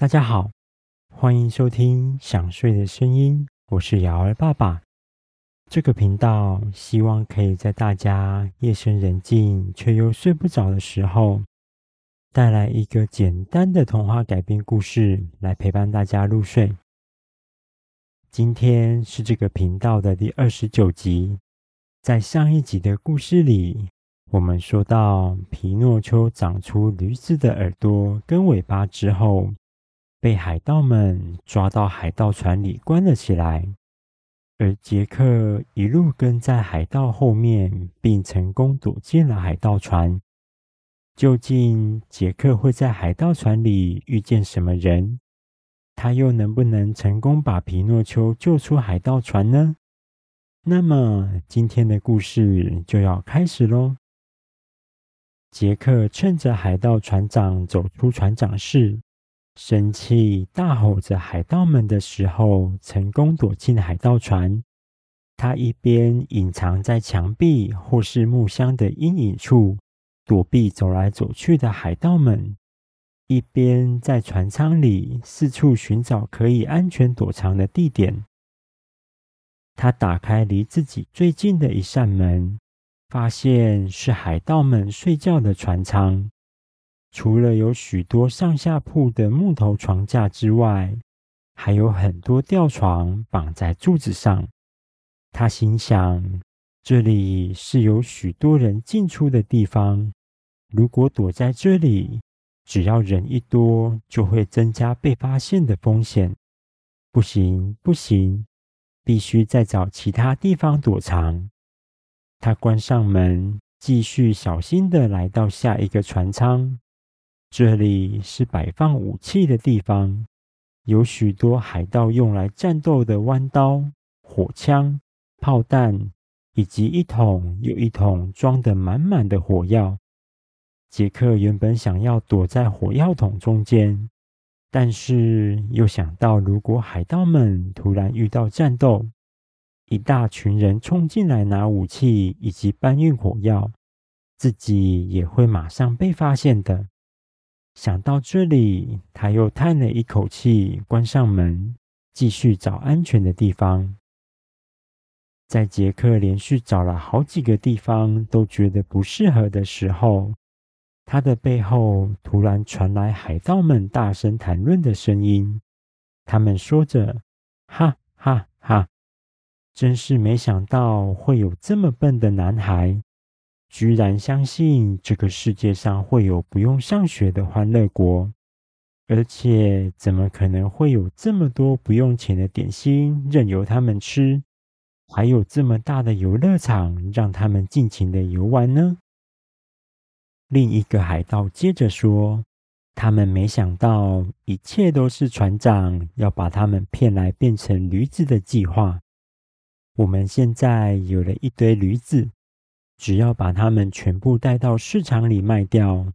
大家好，欢迎收听《想睡的声音》，我是瑶儿爸爸。这个频道希望可以在大家夜深人静却又睡不着的时候，带来一个简单的童话改编故事，来陪伴大家入睡。今天是这个频道的第二十九集。在上一集的故事里，我们说到皮诺丘长出驴子的耳朵跟尾巴之后，被海盗们抓到海盗船里关了起来，而杰克一路跟在海盗后面，并成功躲进了海盗船。究竟杰克会在海盗船里遇见什么人？他又能不能成功把皮诺丘救出海盗船呢？那么今天的故事就要开始喽。杰克趁着海盗船长走出船长室。生气大吼着海盗们的时候，成功躲进海盗船。他一边隐藏在墙壁或是木箱的阴影处，躲避走来走去的海盗们，一边在船舱里四处寻找可以安全躲藏的地点。他打开离自己最近的一扇门，发现是海盗们睡觉的船舱。除了有许多上下铺的木头床架之外，还有很多吊床绑在柱子上。他心想，这里是有许多人进出的地方。如果躲在这里，只要人一多，就会增加被发现的风险。不行，不行，必须再找其他地方躲藏。他关上门，继续小心地来到下一个船舱。这里是摆放武器的地方，有许多海盗用来战斗的弯刀、火枪、炮弹，以及一桶又一桶装得满满的火药。杰克原本想要躲在火药桶中间，但是又想到，如果海盗们突然遇到战斗，一大群人冲进来拿武器以及搬运火药，自己也会马上被发现的。想到这里，他又叹了一口气，关上门，继续找安全的地方。在杰克连续找了好几个地方都觉得不适合的时候，他的背后突然传来海盗们大声谈论的声音。他们说着：“哈哈哈，真是没想到会有这么笨的男孩。”居然相信这个世界上会有不用上学的欢乐国，而且怎么可能会有这么多不用钱的点心任由他们吃，还有这么大的游乐场让他们尽情的游玩呢？另一个海盗接着说：“他们没想到，一切都是船长要把他们骗来变成驴子的计划。我们现在有了一堆驴子。”只要把它们全部带到市场里卖掉，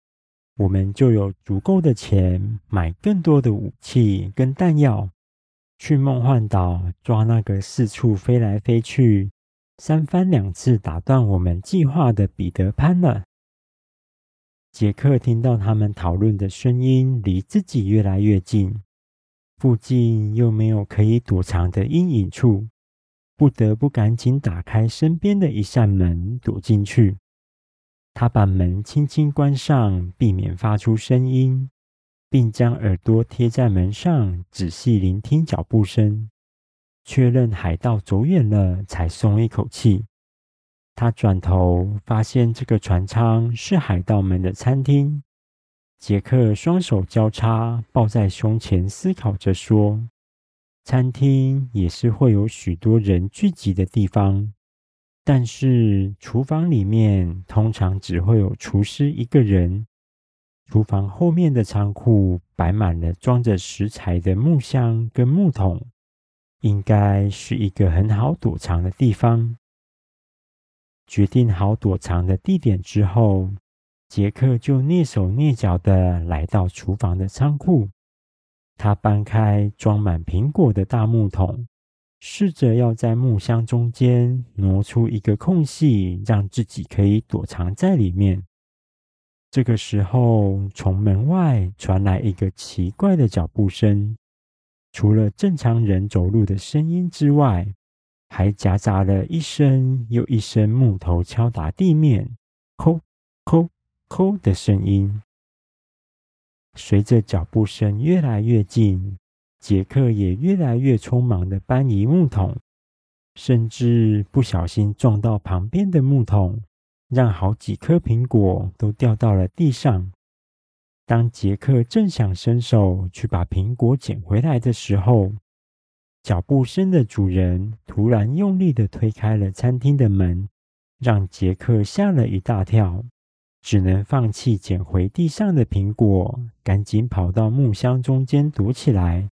我们就有足够的钱买更多的武器跟弹药，去梦幻岛抓那个四处飞来飞去、三番两次打断我们计划的彼得潘了。杰克听到他们讨论的声音离自己越来越近，附近又没有可以躲藏的阴影处。不得不赶紧打开身边的一扇门，躲进去。他把门轻轻关上，避免发出声音，并将耳朵贴在门上，仔细聆听脚步声，确认海盗走远了，才松一口气。他转头发现这个船舱是海盗们的餐厅。杰克双手交叉抱在胸前，思考着说。餐厅也是会有许多人聚集的地方，但是厨房里面通常只会有厨师一个人。厨房后面的仓库摆满了装着食材的木箱跟木桶，应该是一个很好躲藏的地方。决定好躲藏的地点之后，杰克就蹑手蹑脚的来到厨房的仓库。他搬开装满苹果的大木桶，试着要在木箱中间挪出一个空隙，让自己可以躲藏在里面。这个时候，从门外传来一个奇怪的脚步声，除了正常人走路的声音之外，还夹杂了一声又一声木头敲打地面“叩叩叩”的声音。随着脚步声越来越近，杰克也越来越匆忙的搬移木桶，甚至不小心撞到旁边的木桶，让好几颗苹果都掉到了地上。当杰克正想伸手去把苹果捡回来的时候，脚步声的主人突然用力的推开了餐厅的门，让杰克吓了一大跳。只能放弃捡回地上的苹果，赶紧跑到木箱中间躲起来。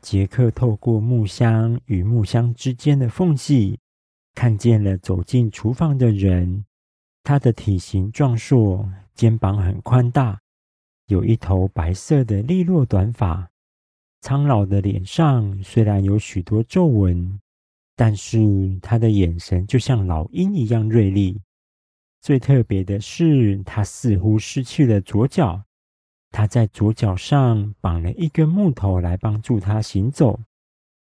杰克透过木箱与木箱之间的缝隙，看见了走进厨房的人。他的体型壮硕，肩膀很宽大，有一头白色的利落短发。苍老的脸上虽然有许多皱纹，但是他的眼神就像老鹰一样锐利。最特别的是，他似乎失去了左脚。他在左脚上绑了一根木头来帮助他行走，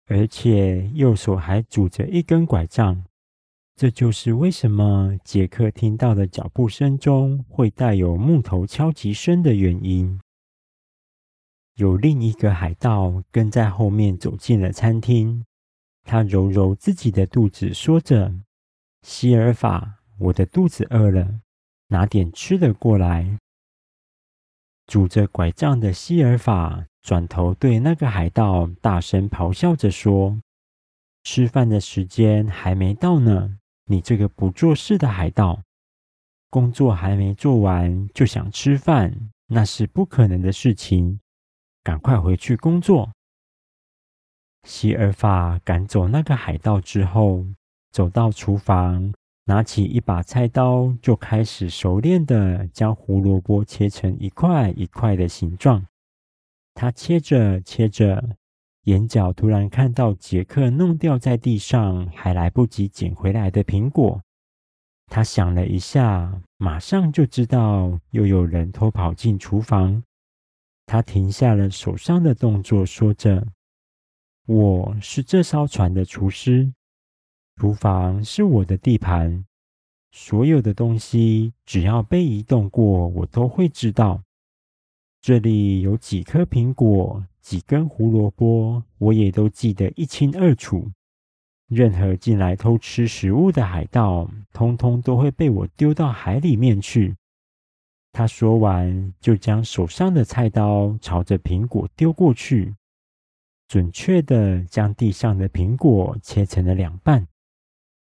而且右手还拄着一根拐杖。这就是为什么杰克听到的脚步声中会带有木头敲击声的原因。有另一个海盗跟在后面走进了餐厅，他揉揉自己的肚子，说着：“西尔法。”我的肚子饿了，拿点吃的过来。拄着拐杖的西尔法转头对那个海盗大声咆哮着说：“吃饭的时间还没到呢！你这个不做事的海盗，工作还没做完就想吃饭，那是不可能的事情。赶快回去工作！”西尔法赶走那个海盗之后，走到厨房。拿起一把菜刀，就开始熟练的将胡萝卜切成一块一块的形状。他切着切着，眼角突然看到杰克弄掉在地上还来不及捡回来的苹果。他想了一下，马上就知道又有人偷跑进厨房。他停下了手上的动作，说着：“我是这艘船的厨师。”厨房是我的地盘，所有的东西只要被移动过，我都会知道。这里有几颗苹果，几根胡萝卜，我也都记得一清二楚。任何进来偷吃食物的海盗，通通都会被我丢到海里面去。他说完，就将手上的菜刀朝着苹果丢过去，准确地将地上的苹果切成了两半。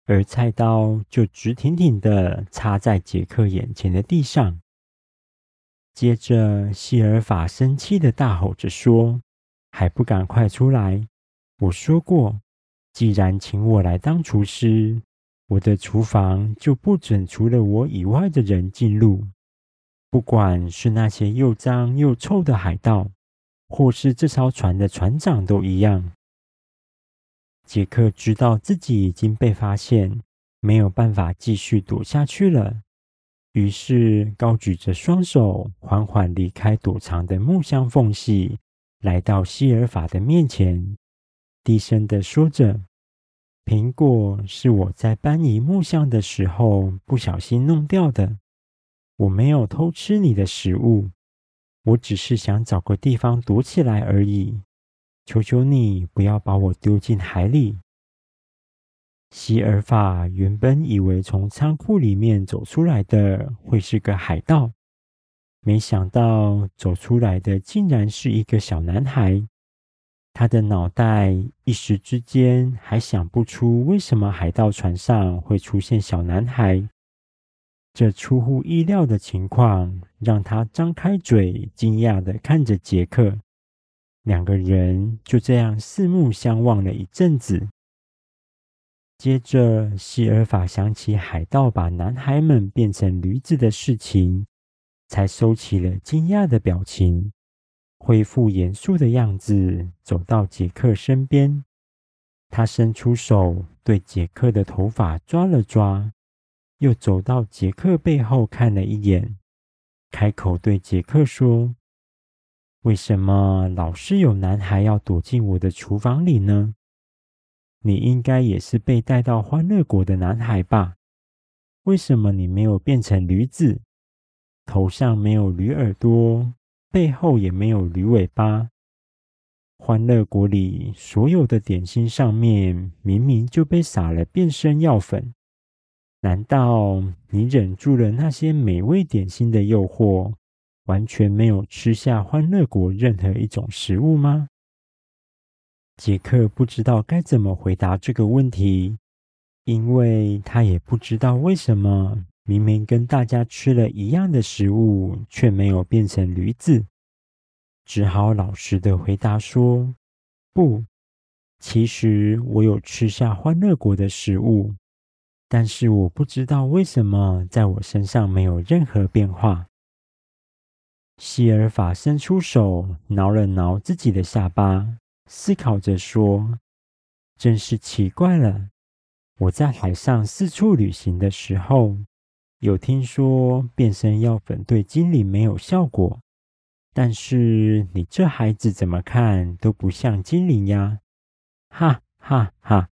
而菜刀就直挺挺的插在杰克眼前的地上。接着，希尔法生气的大吼着说：“还不赶快出来！我说过，既然请我来当厨师，我的厨房就不准除了我以外的人进入。不管是那些又脏又臭的海盗，或是这艘船的船长，都一样。”杰克知道自己已经被发现，没有办法继续躲下去了，于是高举着双手，缓缓离开躲藏的木箱缝隙，来到西尔法的面前，低声地说着：“苹果是我在搬移木箱的时候不小心弄掉的，我没有偷吃你的食物，我只是想找个地方躲起来而已。”求求你不要把我丢进海里！西尔法原本以为从仓库里面走出来的会是个海盗，没想到走出来的竟然是一个小男孩。他的脑袋一时之间还想不出为什么海盗船上会出现小男孩。这出乎意料的情况让他张开嘴，惊讶地看着杰克。两个人就这样四目相望了一阵子，接着希尔法想起海盗把男孩们变成驴子的事情，才收起了惊讶的表情，恢复严肃的样子，走到杰克身边。他伸出手对杰克的头发抓了抓，又走到杰克背后看了一眼，开口对杰克说：“为什么老是有男孩要躲进我的厨房里呢？你应该也是被带到欢乐国的男孩吧？为什么你没有变成驴子，头上没有驴耳朵，背后也没有驴尾巴？欢乐国里所有的点心上面明明就被撒了变身药粉。”难道你忍住了那些美味点心的诱惑，完全没有吃下欢乐果任何一种食物吗？杰克不知道该怎么回答这个问题，因为他也不知道为什么明明跟大家吃了一样的食物，却没有变成驴子，只好老实的回答说：“不，其实我有吃下欢乐果的食物。”但是我不知道为什么在我身上没有任何变化。希尔法伸出手挠了挠自己的下巴，思考着说：“真是奇怪了，我在海上四处旅行的时候，有听说变身药粉对精灵没有效果，但是你这孩子怎么看都不像精灵呀！”哈哈哈。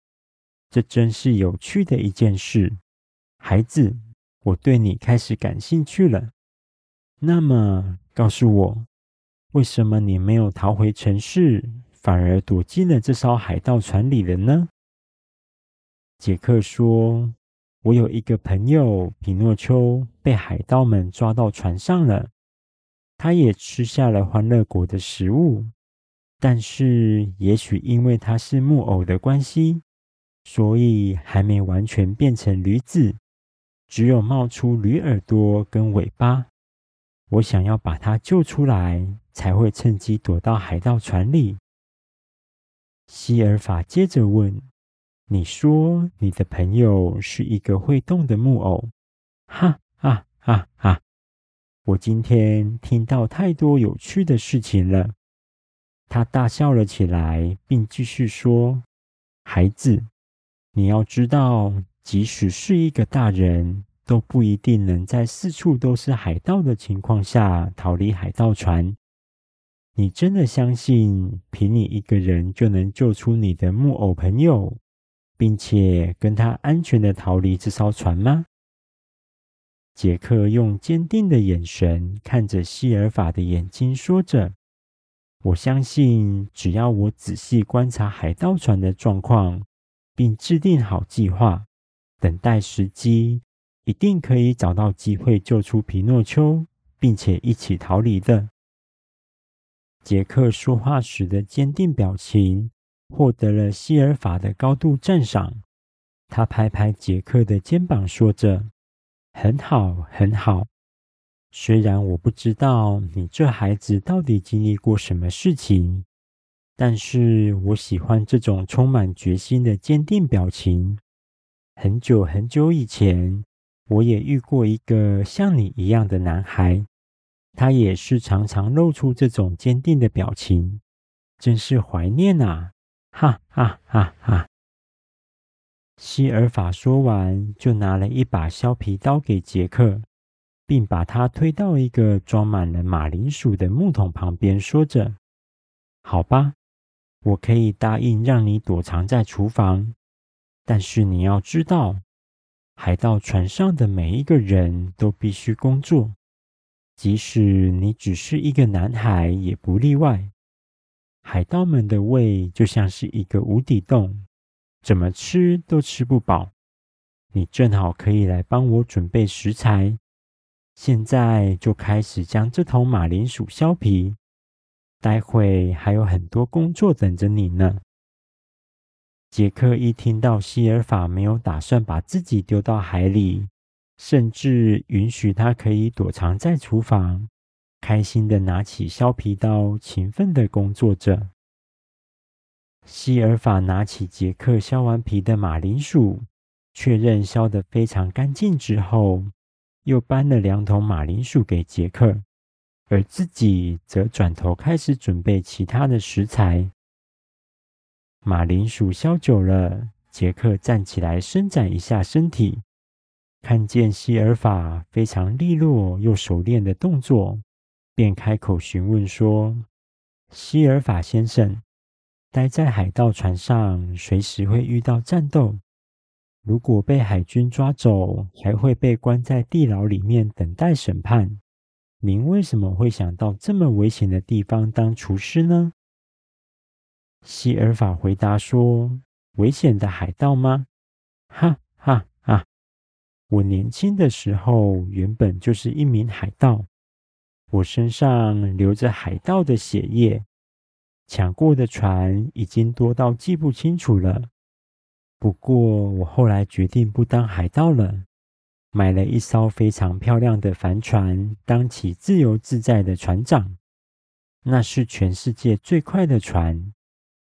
这真是有趣的一件事，孩子，我对你开始感兴趣了。那么，告诉我，为什么你没有逃回城市，反而躲进了这艘海盗船里了呢？杰克说：“我有一个朋友，皮诺丘，被海盗们抓到船上了。他也吃下了欢乐国的食物，但是，也许因为他是木偶的关系。”所以还没完全变成驴子，只有冒出驴耳朵跟尾巴。我想要把他救出来，才会趁机躲到海盗船里。西尔法接着问：“你说你的朋友是一个会动的木偶？”哈哈哈哈！我今天听到太多有趣的事情了。他大笑了起来，并继续说：“孩子。”你要知道，即使是一个大人，都不一定能在四处都是海盗的情况下逃离海盗船。你真的相信凭你一个人就能救出你的木偶朋友，并且跟他安全的逃离这艘船吗？杰克用坚定的眼神看着西尔法的眼睛，说着：“我相信，只要我仔细观察海盗船的状况。”并制定好计划，等待时机，一定可以找到机会救出皮诺丘，并且一起逃离的。杰克说话时的坚定表情，获得了希尔法的高度赞赏。他拍拍杰克的肩膀，说着：“很好，很好。虽然我不知道你这孩子到底经历过什么事情。”但是我喜欢这种充满决心的坚定表情。很久很久以前，我也遇过一个像你一样的男孩，他也是常常露出这种坚定的表情，真是怀念啊！哈哈哈哈！西尔法说完，就拿了一把削皮刀给杰克，并把他推到一个装满了马铃薯的木桶旁边，说着：“好吧。”我可以答应让你躲藏在厨房，但是你要知道，海盗船上的每一个人都必须工作，即使你只是一个男孩也不例外。海盗们的胃就像是一个无底洞，怎么吃都吃不饱。你正好可以来帮我准备食材，现在就开始将这头马铃薯削皮。待会还有很多工作等着你呢。杰克一听到西尔法没有打算把自己丢到海里，甚至允许他可以躲藏在厨房，开心的拿起削皮刀，勤奋的工作着。西尔法拿起杰克削完皮的马铃薯，确认削得非常干净之后，又搬了两桶马铃薯给杰克。而自己则转头开始准备其他的食材。马铃薯削久了，杰克站起来伸展一下身体，看见西尔法非常利落又熟练的动作，便开口询问说：“西尔法先生，待在海盗船上，随时会遇到战斗。如果被海军抓走，还会被关在地牢里面等待审判。您为什么会想到这么危险的地方当厨师呢？”希尔法回答说：“危险的海盗吗？哈哈哈！我年轻的时候原本就是一名海盗，我身上流着海盗的血液，抢过的船已经多到记不清楚了。不过我后来决定不当海盗了，买了一艘非常漂亮的帆船，当起自由自在的船长。那是全世界最快的船。”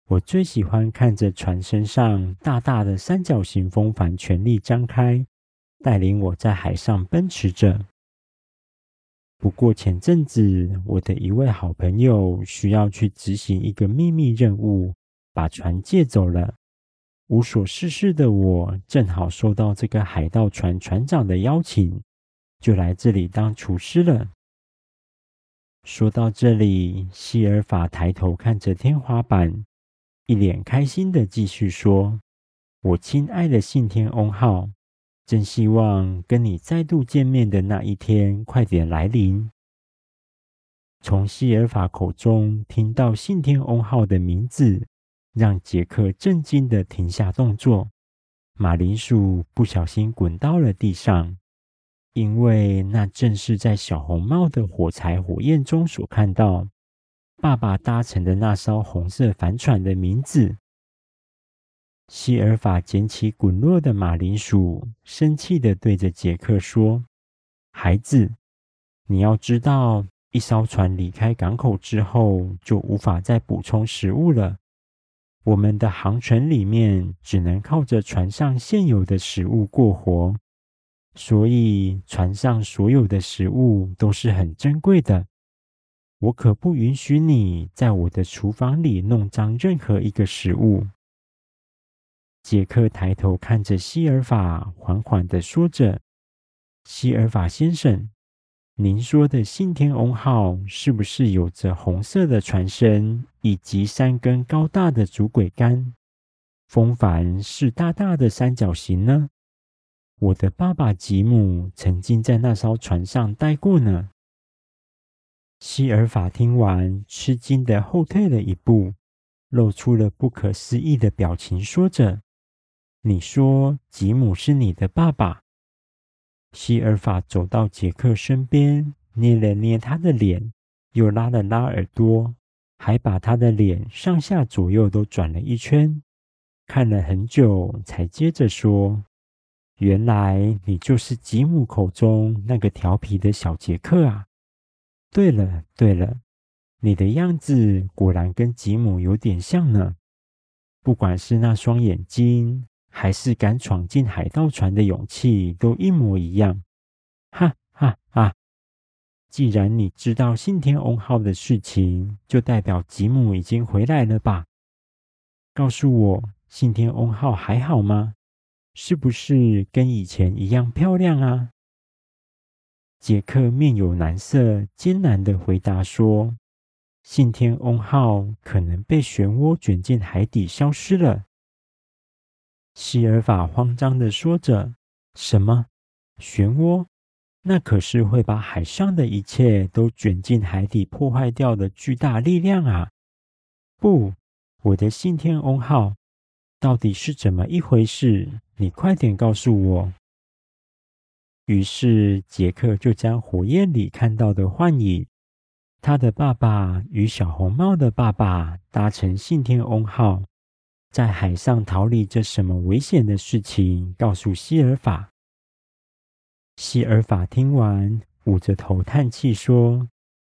我最喜欢看着船身上大大的三角形风帆全力张开，带领我在海上奔驰着。不过前阵子，我的一位好朋友需要去执行一个秘密任务，把船借走了。无所事事的我，正好收到这个海盗船船长的邀请，就来这里当厨师了。说到这里，西尔法抬头看着天花板。一脸开心的继续说：“我亲爱的信天翁号，真希望跟你再度见面的那一天快点来临。”从西尔法口中听到信天翁号的名字，让杰克震惊的停下动作。马铃薯不小心滚到了地上，因为那正是在小红帽的火柴火焰中所看到。爸爸搭乘的那艘红色帆船的名字。希尔法捡起滚落的马铃薯，生气的对着杰克说：“孩子，你要知道，一艘船离开港口之后，就无法再补充食物了。我们的航程里面只能靠着船上现有的食物过活，所以船上所有的食物都是很珍贵的。”我可不允许你在我的厨房里弄脏任何一个食物。杰克抬头看着西尔法，缓缓地说着：“西尔法先生，您说的信天翁号是不是有着红色的船身以及三根高大的主桅杆？风帆是大大的三角形呢？我的爸爸吉姆曾经在那艘船上待过呢。”希尔法听完，吃惊地后退了一步，露出了不可思议的表情，说着：“你说吉姆是你的爸爸？”希尔法走到杰克身边，捏了捏他的脸，又拉了拉耳朵，还把他的脸上下左右都转了一圈，看了很久，才接着说：“原来你就是吉姆口中那个调皮的小杰克啊！”对了对了，你的样子果然跟吉姆有点像呢。不管是那双眼睛，还是敢闯进海盗船的勇气，都一模一样。哈哈哈！既然你知道信天翁号的事情，就代表吉姆已经回来了吧？告诉我，信天翁号还好吗？是不是跟以前一样漂亮啊？杰克面有难色，艰难的回答说：“信天翁号可能被漩涡卷进海底，消失了。”希尔法慌张的说着：“什么？漩涡？那可是会把海上的一切都卷进海底，破坏掉的巨大力量啊！”不，我的信天翁号到底是怎么一回事？你快点告诉我。于是，杰克就将火焰里看到的幻影，他的爸爸与小红帽的爸爸搭乘信天翁号，在海上逃离这什么危险的事情，告诉希尔法。希尔法听完，捂着头叹气说：“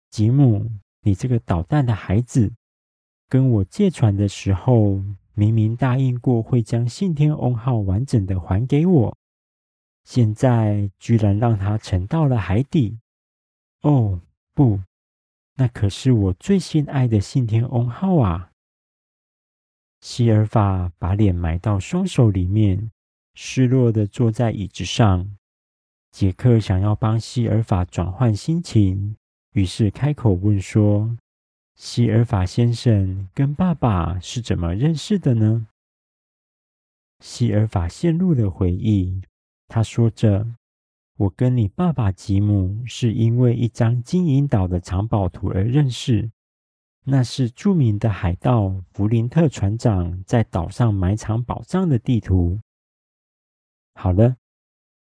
吉姆，你这个捣蛋的孩子，跟我借船的时候，明明答应过会将信天翁号完整的还给我。”现在居然让他沉到了海底！哦，不，那可是我最心爱的信天翁号啊！西尔法把脸埋到双手里面，失落地坐在椅子上，杰克想要帮西尔法转换心情，于是开口问说：“西尔法先生跟爸爸是怎么认识的呢？”西尔法陷入了回忆，他说着：“我跟你爸爸吉姆是因为一张金银岛的藏宝图而认识。”那是著名的海盗弗林特船长在岛上埋藏宝藏的地图。好了，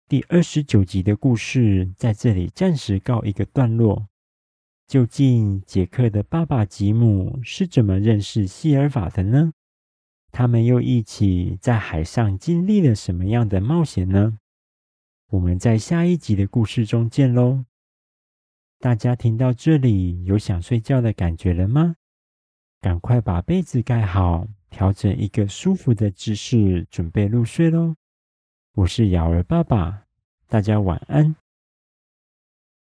第二十九集的故事在这里暂时告一个段落。究竟杰克的爸爸吉姆是怎么认识西尔法的呢？他们又一起在海上经历了什么样的冒险呢？我们在下一集的故事中见喽！大家听到这里，有想睡觉的感觉了吗？赶快把被子盖好，调整一个舒服的姿势，准备入睡喽。我是瑶儿爸爸，大家晚安。